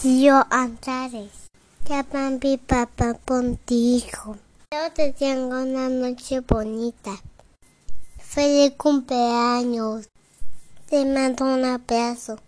Tío Antares. Que papi papá contigo. Yo te tengo una noche bonita. Feliz cumpleaños. Te mando un abrazo.